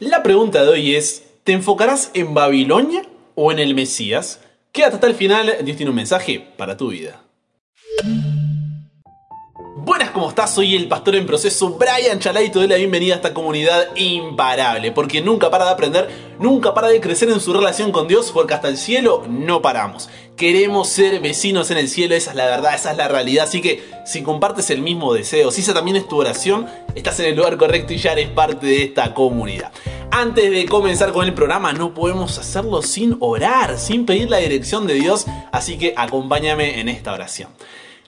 La pregunta de hoy es, ¿te enfocarás en Babilonia o en el Mesías? Quédate hasta el final, Dios tiene un mensaje para tu vida. ¿Cómo estás? Soy el pastor en proceso Brian Chalai y te doy la bienvenida a esta comunidad imparable, porque nunca para de aprender, nunca para de crecer en su relación con Dios, porque hasta el cielo no paramos. Queremos ser vecinos en el cielo, esa es la verdad, esa es la realidad, así que si compartes el mismo deseo, si esa también es tu oración, estás en el lugar correcto y ya eres parte de esta comunidad. Antes de comenzar con el programa, no podemos hacerlo sin orar, sin pedir la dirección de Dios, así que acompáñame en esta oración.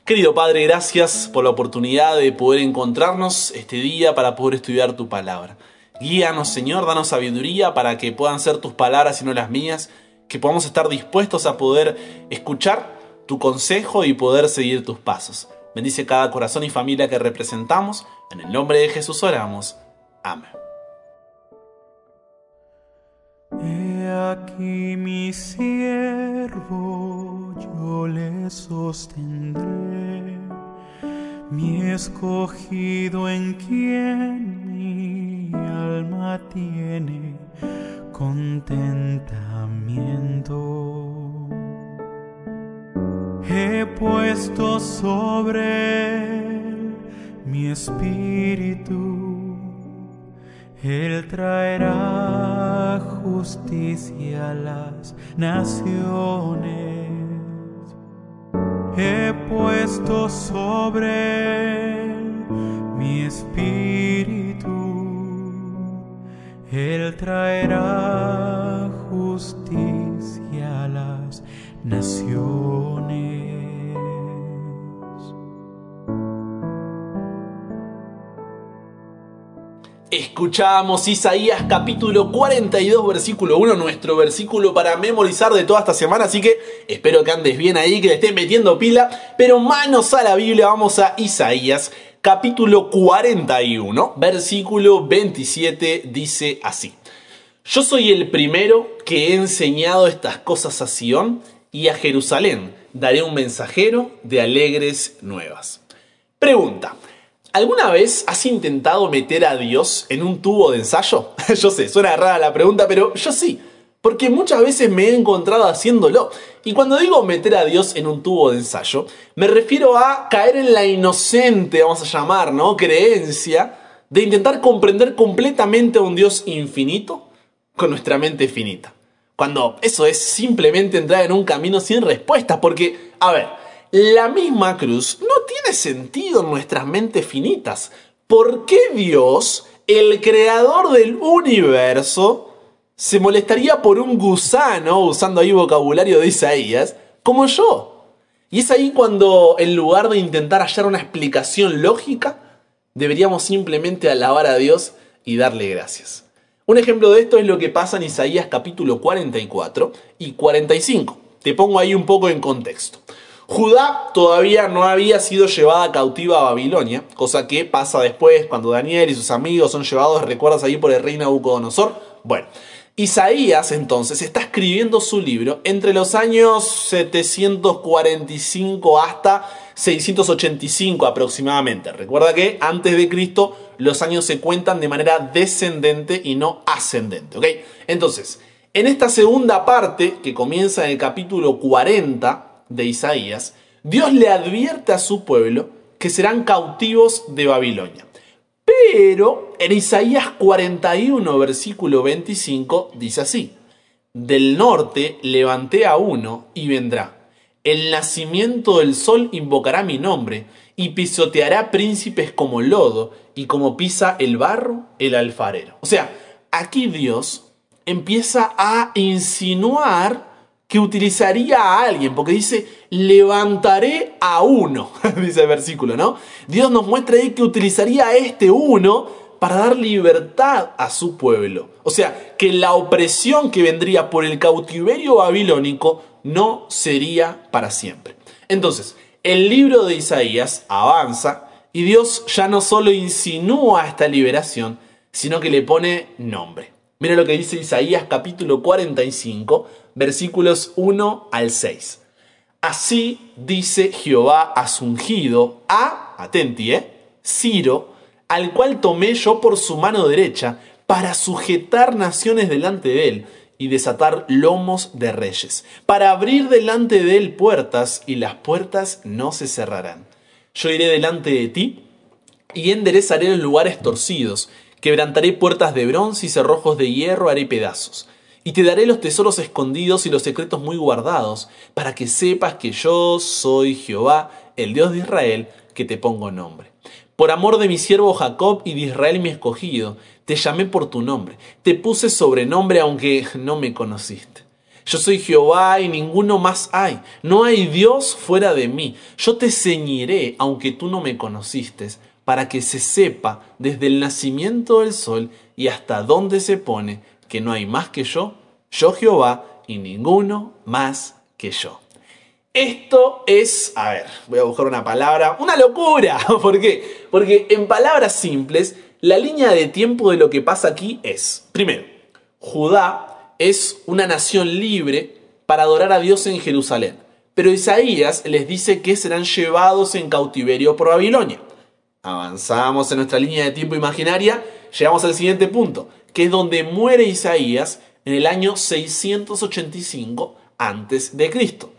Querido Padre, gracias por la oportunidad de poder encontrarnos este día para poder estudiar tu palabra. Guíanos, Señor, danos sabiduría para que puedan ser tus palabras y no las mías, que podamos estar dispuestos a poder escuchar tu consejo y poder seguir tus pasos. Bendice cada corazón y familia que representamos. En el nombre de Jesús oramos. Amén. Aquí mi siervo, yo le sostendré, mi escogido en quien mi alma tiene contentamiento. He puesto sobre él mi espíritu él traerá justicia a las naciones. He puesto sobre mi espíritu. Él traerá justicia a las naciones. Escuchamos Isaías capítulo 42 versículo 1, nuestro versículo para memorizar de toda esta semana, así que espero que andes bien ahí, que le estés metiendo pila, pero manos a la Biblia, vamos a Isaías capítulo 41, versículo 27, dice así. Yo soy el primero que he enseñado estas cosas a Sión y a Jerusalén, daré un mensajero de alegres nuevas. Pregunta. ¿Alguna vez has intentado meter a Dios en un tubo de ensayo? yo sé, suena rara la pregunta, pero yo sí, porque muchas veces me he encontrado haciéndolo. Y cuando digo meter a Dios en un tubo de ensayo, me refiero a caer en la inocente, vamos a llamar, ¿no? Creencia de intentar comprender completamente a un Dios infinito con nuestra mente finita. Cuando eso es simplemente entrar en un camino sin respuestas, porque, a ver, la misma cruz no tiene sentido en nuestras mentes finitas. ¿Por qué Dios, el creador del universo, se molestaría por un gusano, usando ahí vocabulario de Isaías, como yo? Y es ahí cuando, en lugar de intentar hallar una explicación lógica, deberíamos simplemente alabar a Dios y darle gracias. Un ejemplo de esto es lo que pasa en Isaías capítulo 44 y 45. Te pongo ahí un poco en contexto. Judá todavía no había sido llevada cautiva a Babilonia, cosa que pasa después cuando Daniel y sus amigos son llevados, recuerdas ahí por el rey Nabucodonosor. Bueno, Isaías entonces está escribiendo su libro entre los años 745 hasta 685 aproximadamente. Recuerda que antes de Cristo los años se cuentan de manera descendente y no ascendente, ¿ok? Entonces, en esta segunda parte, que comienza en el capítulo 40, de Isaías, Dios le advierte a su pueblo que serán cautivos de Babilonia. Pero en Isaías 41, versículo 25, dice así, Del norte levanté a uno y vendrá. El nacimiento del sol invocará mi nombre y pisoteará príncipes como lodo y como pisa el barro el alfarero. O sea, aquí Dios empieza a insinuar que utilizaría a alguien, porque dice, levantaré a uno, dice el versículo, ¿no? Dios nos muestra ahí que utilizaría a este uno para dar libertad a su pueblo. O sea, que la opresión que vendría por el cautiverio babilónico no sería para siempre. Entonces, el libro de Isaías avanza y Dios ya no solo insinúa esta liberación, sino que le pone nombre. Mira lo que dice Isaías capítulo 45, versículos 1 al 6. Así dice Jehová a su ungido, a, atenti, eh, Ciro, al cual tomé yo por su mano derecha, para sujetar naciones delante de él y desatar lomos de reyes, para abrir delante de él puertas y las puertas no se cerrarán. Yo iré delante de ti y enderezaré los lugares torcidos, quebrantaré puertas de bronce y cerrojos de hierro haré pedazos. Y te daré los tesoros escondidos y los secretos muy guardados, para que sepas que yo soy Jehová, el Dios de Israel, que te pongo nombre. Por amor de mi siervo Jacob y de Israel mi escogido, te llamé por tu nombre, te puse sobrenombre aunque no me conociste. Yo soy Jehová y ninguno más hay, no hay Dios fuera de mí. Yo te ceñiré aunque tú no me conociste, para que se sepa desde el nacimiento del sol y hasta dónde se pone que no hay más que yo, yo Jehová y ninguno más que yo. Esto es, a ver, voy a buscar una palabra, una locura. ¿Por qué? Porque en palabras simples, la línea de tiempo de lo que pasa aquí es, primero, Judá es una nación libre para adorar a Dios en Jerusalén. Pero Isaías les dice que serán llevados en cautiverio por Babilonia. Avanzamos en nuestra línea de tiempo imaginaria, llegamos al siguiente punto, que es donde muere Isaías en el año 685 antes de Cristo.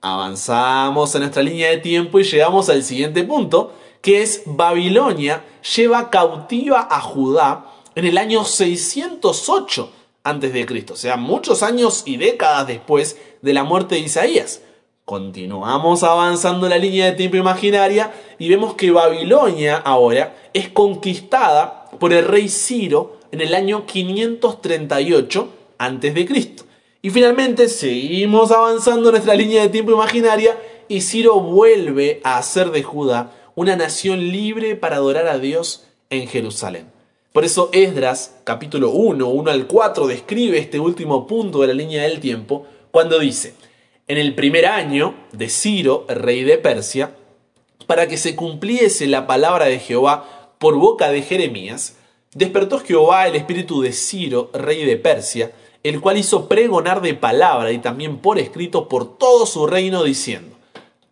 Avanzamos en nuestra línea de tiempo y llegamos al siguiente punto, que es Babilonia lleva cautiva a Judá en el año 608 antes de Cristo, o sea, muchos años y décadas después de la muerte de Isaías. Continuamos avanzando en la línea de tiempo imaginaria y vemos que Babilonia ahora es conquistada por el rey Ciro en el año 538 antes de Cristo. Y finalmente seguimos avanzando en nuestra línea de tiempo imaginaria y Ciro vuelve a hacer de Judá una nación libre para adorar a Dios en Jerusalén. Por eso Esdras, capítulo 1, 1 al 4, describe este último punto de la línea del tiempo cuando dice, en el primer año de Ciro, rey de Persia, para que se cumpliese la palabra de Jehová por boca de Jeremías, despertó Jehová el espíritu de Ciro, rey de Persia, el cual hizo pregonar de palabra y también por escrito por todo su reino, diciendo,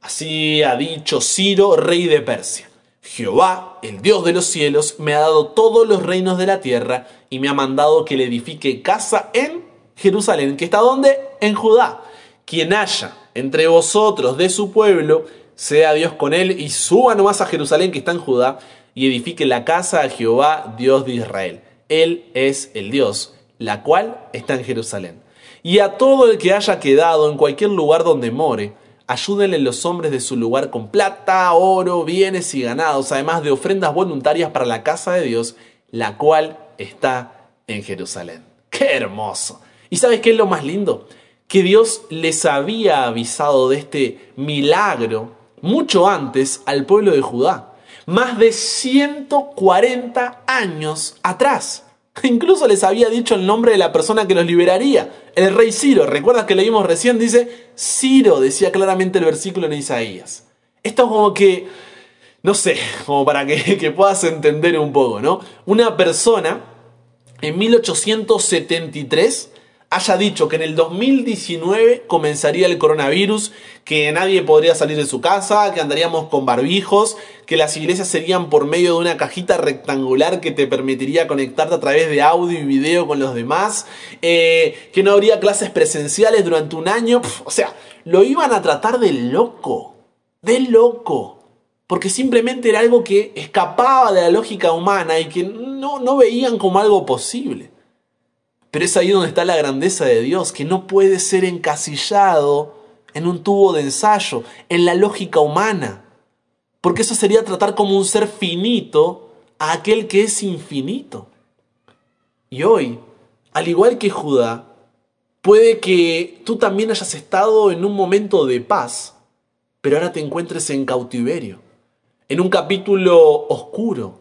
Así ha dicho Ciro, rey de Persia, Jehová, el Dios de los cielos, me ha dado todos los reinos de la tierra y me ha mandado que le edifique casa en Jerusalén, que está donde? En Judá. Quien haya entre vosotros de su pueblo, sea Dios con él y suba nomás a Jerusalén, que está en Judá, y edifique la casa a Jehová, Dios de Israel. Él es el Dios la cual está en Jerusalén. Y a todo el que haya quedado en cualquier lugar donde more, ayúdenle los hombres de su lugar con plata, oro, bienes y ganados, además de ofrendas voluntarias para la casa de Dios, la cual está en Jerusalén. ¡Qué hermoso! ¿Y sabes qué es lo más lindo? Que Dios les había avisado de este milagro mucho antes al pueblo de Judá, más de 140 años atrás. Incluso les había dicho el nombre de la persona que los liberaría, el rey Ciro. ¿Recuerdas que leímos recién? Dice Ciro, decía claramente el versículo en Isaías. Esto como que, no sé, como para que, que puedas entender un poco, ¿no? Una persona en 1873 haya dicho que en el 2019 comenzaría el coronavirus, que nadie podría salir de su casa, que andaríamos con barbijos, que las iglesias serían por medio de una cajita rectangular que te permitiría conectarte a través de audio y video con los demás, eh, que no habría clases presenciales durante un año, o sea, lo iban a tratar de loco, de loco. Porque simplemente era algo que escapaba de la lógica humana y que no, no veían como algo posible. Pero es ahí donde está la grandeza de Dios, que no puede ser encasillado en un tubo de ensayo, en la lógica humana. Porque eso sería tratar como un ser finito a aquel que es infinito. Y hoy, al igual que Judá, puede que tú también hayas estado en un momento de paz, pero ahora te encuentres en cautiverio, en un capítulo oscuro,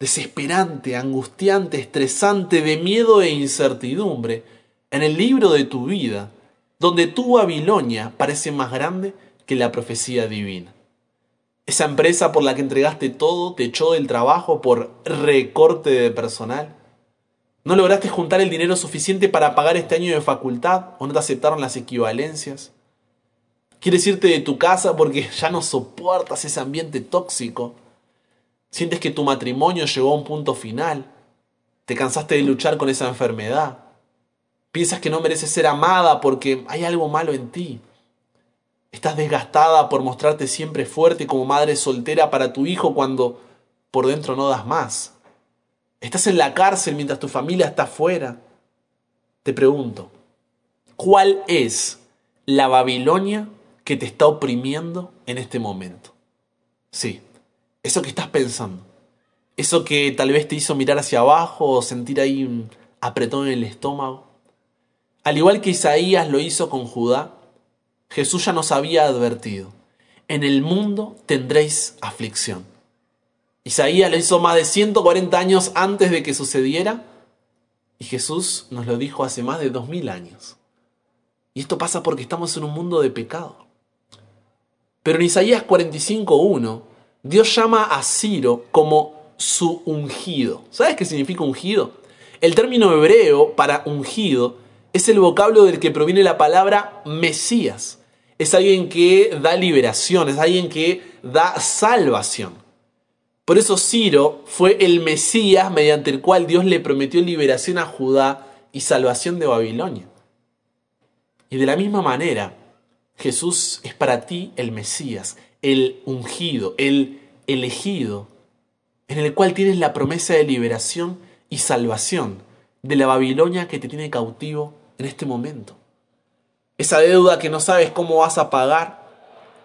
desesperante, angustiante, estresante, de miedo e incertidumbre, en el libro de tu vida, donde tu Babilonia parece más grande que la profecía divina. Esa empresa por la que entregaste todo te echó del trabajo por recorte de personal. ¿No lograste juntar el dinero suficiente para pagar este año de facultad o no te aceptaron las equivalencias? ¿Quieres irte de tu casa porque ya no soportas ese ambiente tóxico? Sientes que tu matrimonio llegó a un punto final. Te cansaste de luchar con esa enfermedad. Piensas que no mereces ser amada porque hay algo malo en ti. Estás desgastada por mostrarte siempre fuerte como madre soltera para tu hijo cuando por dentro no das más. Estás en la cárcel mientras tu familia está fuera. Te pregunto, ¿cuál es la Babilonia que te está oprimiendo en este momento? Sí, eso que estás pensando. Eso que tal vez te hizo mirar hacia abajo o sentir ahí un apretón en el estómago. Al igual que Isaías lo hizo con Judá, Jesús ya nos había advertido, en el mundo tendréis aflicción. Isaías lo hizo más de 140 años antes de que sucediera y Jesús nos lo dijo hace más de 2000 años. Y esto pasa porque estamos en un mundo de pecado. Pero en Isaías 45.1, Dios llama a Ciro como su ungido. ¿Sabes qué significa ungido? El término hebreo para ungido es el vocablo del que proviene la palabra Mesías. Es alguien que da liberación, es alguien que da salvación. Por eso Ciro fue el Mesías mediante el cual Dios le prometió liberación a Judá y salvación de Babilonia. Y de la misma manera, Jesús es para ti el Mesías, el ungido, el elegido, en el cual tienes la promesa de liberación y salvación de la Babilonia que te tiene cautivo en este momento. Esa deuda que no sabes cómo vas a pagar,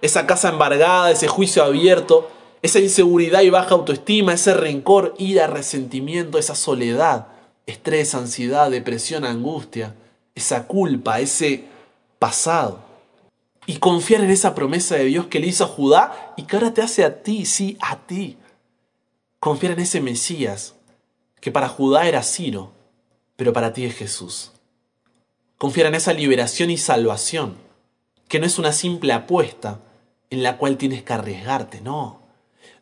esa casa embargada, ese juicio abierto, esa inseguridad y baja autoestima, ese rencor, ira, resentimiento, esa soledad, estrés, ansiedad, depresión, angustia, esa culpa, ese pasado. Y confiar en esa promesa de Dios que le hizo a Judá y que ahora te hace a ti, sí, a ti. Confiar en ese Mesías que para Judá era Ciro, pero para ti es Jesús. Confiar en esa liberación y salvación, que no es una simple apuesta en la cual tienes que arriesgarte, no.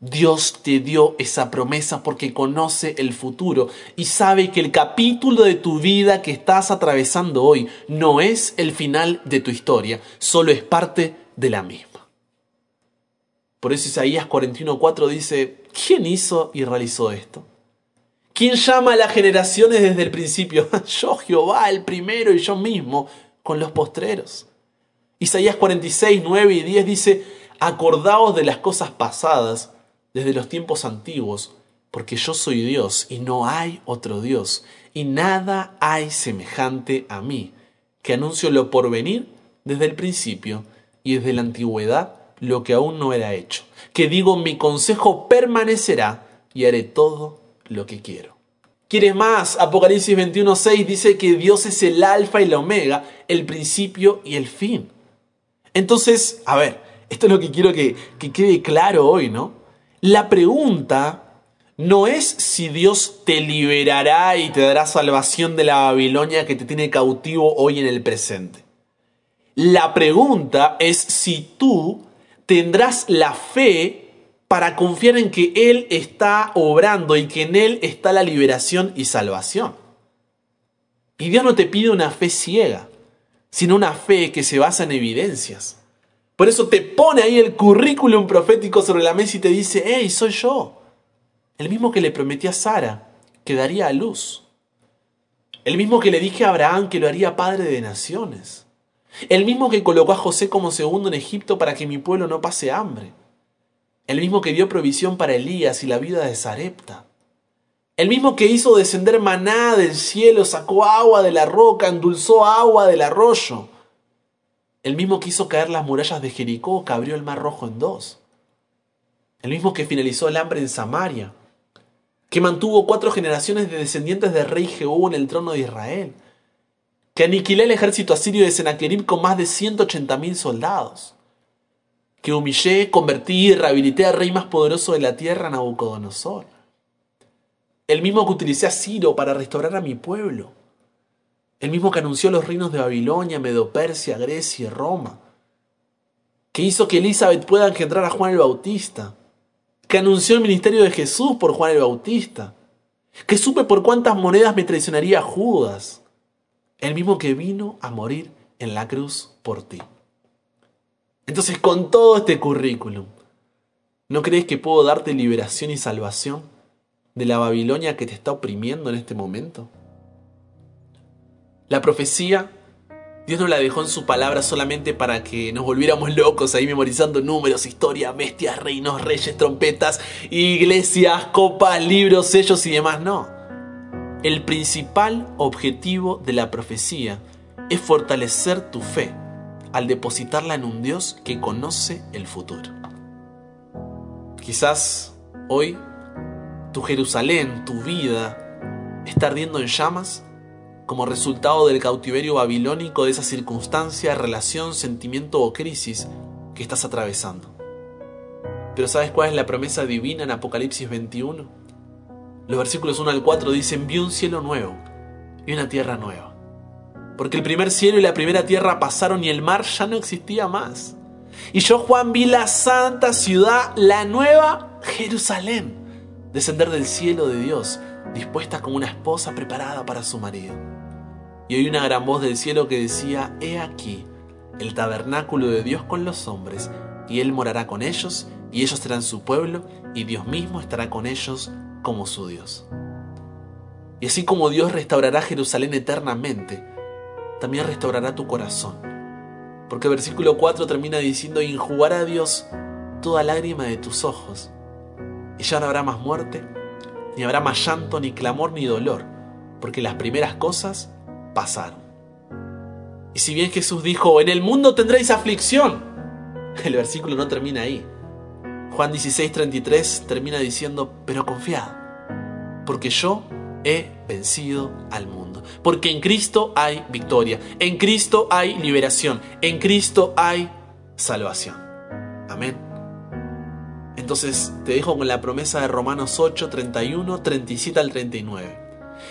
Dios te dio esa promesa porque conoce el futuro y sabe que el capítulo de tu vida que estás atravesando hoy no es el final de tu historia, solo es parte de la misma. Por eso Isaías 41:4 dice, ¿quién hizo y realizó esto? ¿Quién llama a las generaciones desde el principio? yo, Jehová, el primero y yo mismo, con los postreros. Isaías 46, 9 y 10 dice, acordaos de las cosas pasadas desde los tiempos antiguos, porque yo soy Dios y no hay otro Dios, y nada hay semejante a mí, que anuncio lo por venir desde el principio y desde la antigüedad lo que aún no era hecho, que digo mi consejo permanecerá y haré todo lo que quiero. ¿Quieres más? Apocalipsis 21.6 dice que Dios es el alfa y la omega, el principio y el fin. Entonces, a ver, esto es lo que quiero que, que quede claro hoy, ¿no? La pregunta no es si Dios te liberará y te dará salvación de la Babilonia que te tiene cautivo hoy en el presente. La pregunta es si tú tendrás la fe para confiar en que Él está obrando y que en Él está la liberación y salvación. Y Dios no te pide una fe ciega, sino una fe que se basa en evidencias. Por eso te pone ahí el currículum profético sobre la mesa y te dice, hey, soy yo. El mismo que le prometí a Sara, que daría a luz. El mismo que le dije a Abraham que lo haría padre de naciones. El mismo que colocó a José como segundo en Egipto para que mi pueblo no pase hambre. El mismo que dio provisión para Elías y la vida de Sarepta. El mismo que hizo descender maná del cielo, sacó agua de la roca, endulzó agua del arroyo. El mismo que hizo caer las murallas de Jericó, que abrió el mar rojo en dos. El mismo que finalizó el hambre en Samaria. Que mantuvo cuatro generaciones de descendientes del rey Jehú en el trono de Israel. Que aniquiló el ejército asirio de Sennacherib con más de 180.000 soldados que humillé, convertí y rehabilité al rey más poderoso de la tierra, Nabucodonosor. El mismo que utilicé a para restaurar a mi pueblo. El mismo que anunció los reinos de Babilonia, Medopersia, Grecia y Roma. Que hizo que Elizabeth pueda engendrar a Juan el Bautista. Que anunció el ministerio de Jesús por Juan el Bautista. Que supe por cuántas monedas me traicionaría Judas. El mismo que vino a morir en la cruz por ti. Entonces, con todo este currículum, ¿no crees que puedo darte liberación y salvación? de la Babilonia que te está oprimiendo en este momento? La profecía, Dios no la dejó en su palabra solamente para que nos volviéramos locos ahí memorizando números, historia, bestias, reinos, reyes, trompetas, iglesias, copas, libros, sellos y demás. No. El principal objetivo de la profecía es fortalecer tu fe al depositarla en un Dios que conoce el futuro. Quizás hoy tu Jerusalén, tu vida, está ardiendo en llamas como resultado del cautiverio babilónico de esa circunstancia, relación, sentimiento o crisis que estás atravesando. Pero ¿sabes cuál es la promesa divina en Apocalipsis 21? Los versículos 1 al 4 dicen, vi un cielo nuevo y una tierra nueva. Porque el primer cielo y la primera tierra pasaron y el mar ya no existía más. Y yo, Juan, vi la santa ciudad, la nueva Jerusalén, descender del cielo de Dios, dispuesta como una esposa preparada para su marido. Y oí una gran voz del cielo que decía, He aquí, el tabernáculo de Dios con los hombres, y Él morará con ellos, y ellos serán su pueblo, y Dios mismo estará con ellos como su Dios. Y así como Dios restaurará Jerusalén eternamente, también restaurará tu corazón. Porque el versículo 4 termina diciendo, y a Dios toda lágrima de tus ojos, y ya no habrá más muerte, ni habrá más llanto, ni clamor, ni dolor, porque las primeras cosas pasaron. Y si bien Jesús dijo, en el mundo tendréis aflicción, el versículo no termina ahí. Juan 16:33 termina diciendo, pero confiad, porque yo he vencido al mundo. Porque en Cristo hay victoria, en Cristo hay liberación, en Cristo hay salvación. Amén. Entonces te dejo con la promesa de Romanos 8, 31, 37 al 39.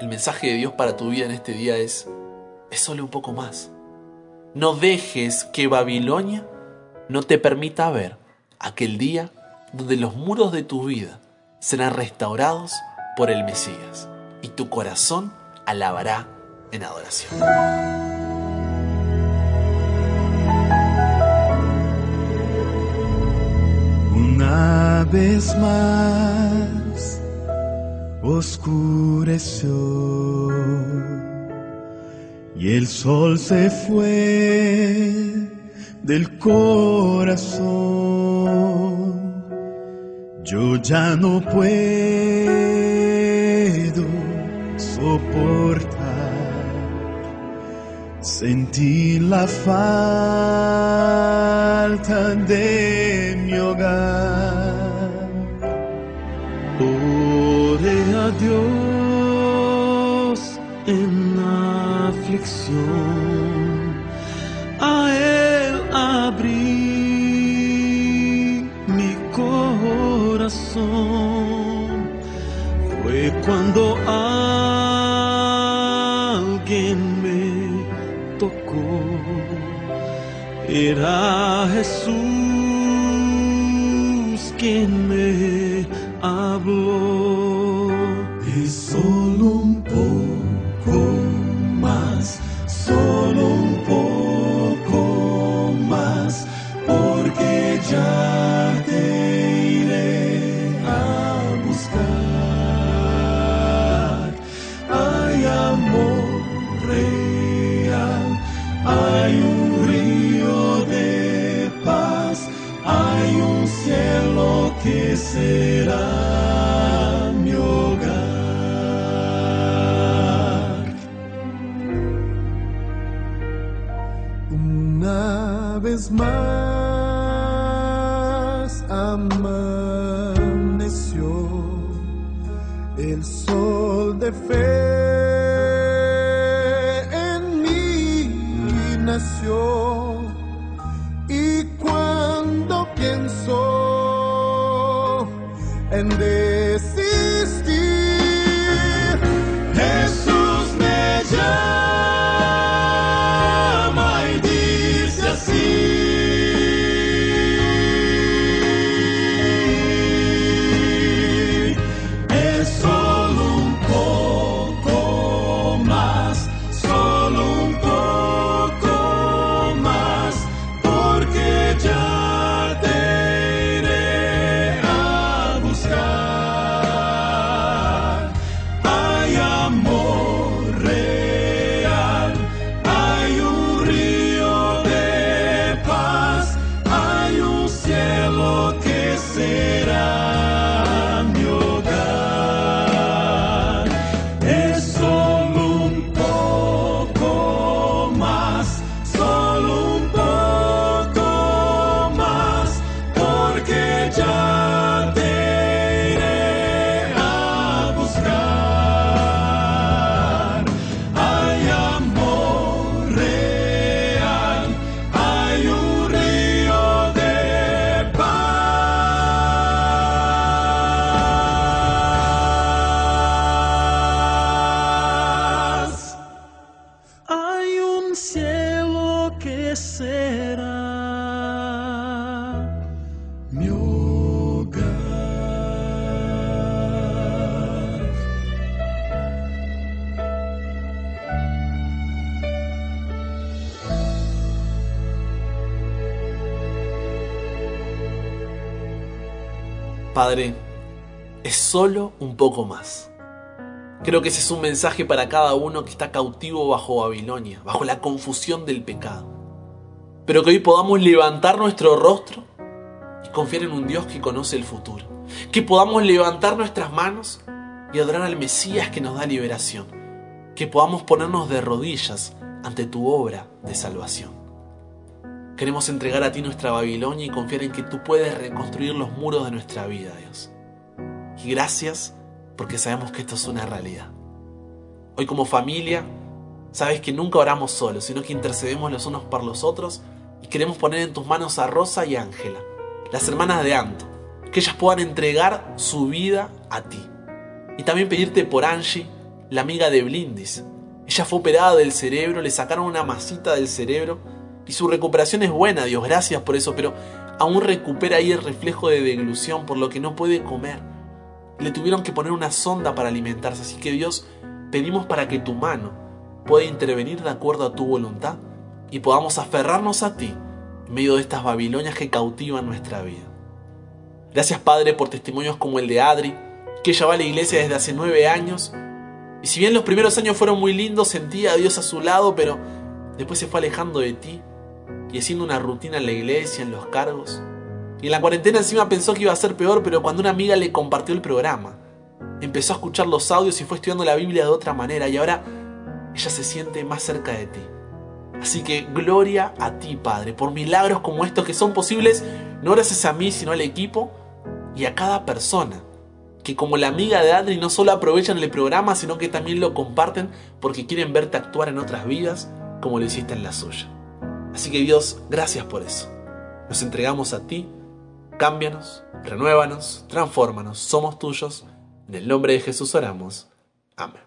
El mensaje de Dios para tu vida en este día es, es solo un poco más. No dejes que Babilonia no te permita ver aquel día donde los muros de tu vida serán restaurados por el Mesías y tu corazón alabará en adoración. Una vez más oscureció y el sol se fue del corazón. Yo ya no puedo soportar sentir la falta de mi hogar. Dios en aflicción, a Él abrí mi corazón. Fue cuando alguien me tocó, era Jesús quien me que será Padre, es solo un poco más. Creo que ese es un mensaje para cada uno que está cautivo bajo Babilonia, bajo la confusión del pecado. Pero que hoy podamos levantar nuestro rostro y confiar en un Dios que conoce el futuro. Que podamos levantar nuestras manos y adorar al Mesías que nos da liberación. Que podamos ponernos de rodillas ante tu obra de salvación. Queremos entregar a ti nuestra Babilonia y confiar en que tú puedes reconstruir los muros de nuestra vida, Dios. Y gracias porque sabemos que esto es una realidad. Hoy como familia, sabes que nunca oramos solos, sino que intercedemos los unos por los otros y queremos poner en tus manos a Rosa y Ángela, las hermanas de Anto, que ellas puedan entregar su vida a ti. Y también pedirte por Angie, la amiga de Blindis. Ella fue operada del cerebro, le sacaron una masita del cerebro y su recuperación es buena, Dios, gracias por eso, pero aún recupera ahí el reflejo de deglución, por lo que no puede comer. Le tuvieron que poner una sonda para alimentarse, así que Dios, pedimos para que tu mano pueda intervenir de acuerdo a tu voluntad y podamos aferrarnos a ti en medio de estas Babilonias que cautivan nuestra vida. Gracias Padre por testimonios como el de Adri, que ella va a la iglesia desde hace nueve años, y si bien los primeros años fueron muy lindos, sentía a Dios a su lado, pero después se fue alejando de ti y haciendo una rutina en la iglesia, en los cargos. Y en la cuarentena encima pensó que iba a ser peor, pero cuando una amiga le compartió el programa, empezó a escuchar los audios y fue estudiando la Biblia de otra manera y ahora ella se siente más cerca de ti. Así que gloria a ti, Padre, por milagros como estos que son posibles no gracias a mí, sino al equipo y a cada persona que como la amiga de Adri no solo aprovechan el programa, sino que también lo comparten porque quieren verte actuar en otras vidas como lo hiciste en la suya. Así que Dios, gracias por eso. Nos entregamos a ti, cámbianos, renuévanos, transfórmanos, somos tuyos. En el nombre de Jesús oramos. Amén.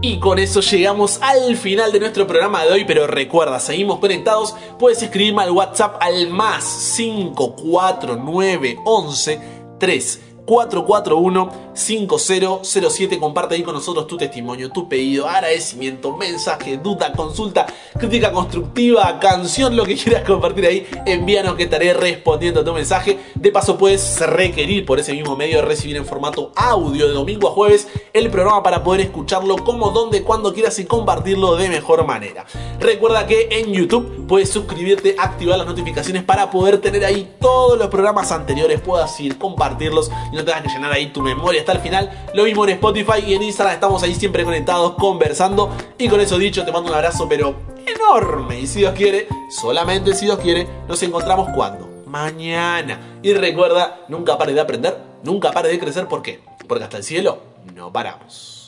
Y con eso llegamos al final de nuestro programa de hoy, pero recuerda, seguimos conectados, puedes escribirme al WhatsApp al más 54911 3 441-5007. Comparte ahí con nosotros tu testimonio, tu pedido, agradecimiento, mensaje, duda, consulta, crítica constructiva, canción, lo que quieras compartir ahí. Envíanos que estaré respondiendo a tu mensaje. De paso, puedes requerir por ese mismo medio recibir en formato audio de domingo a jueves el programa para poder escucharlo como, donde, cuando quieras y compartirlo de mejor manera. Recuerda que en YouTube puedes suscribirte, activar las notificaciones para poder tener ahí todos los programas anteriores, puedas ir, compartirlos y no tengas que llenar ahí tu memoria hasta el final. Lo mismo en Spotify y en Instagram estamos ahí siempre conectados, conversando. Y con eso dicho, te mando un abrazo, pero enorme. Y si Dios quiere, solamente si Dios quiere, nos encontramos cuando? Mañana. Y recuerda, nunca pares de aprender, nunca pares de crecer. ¿Por qué? Porque hasta el cielo no paramos.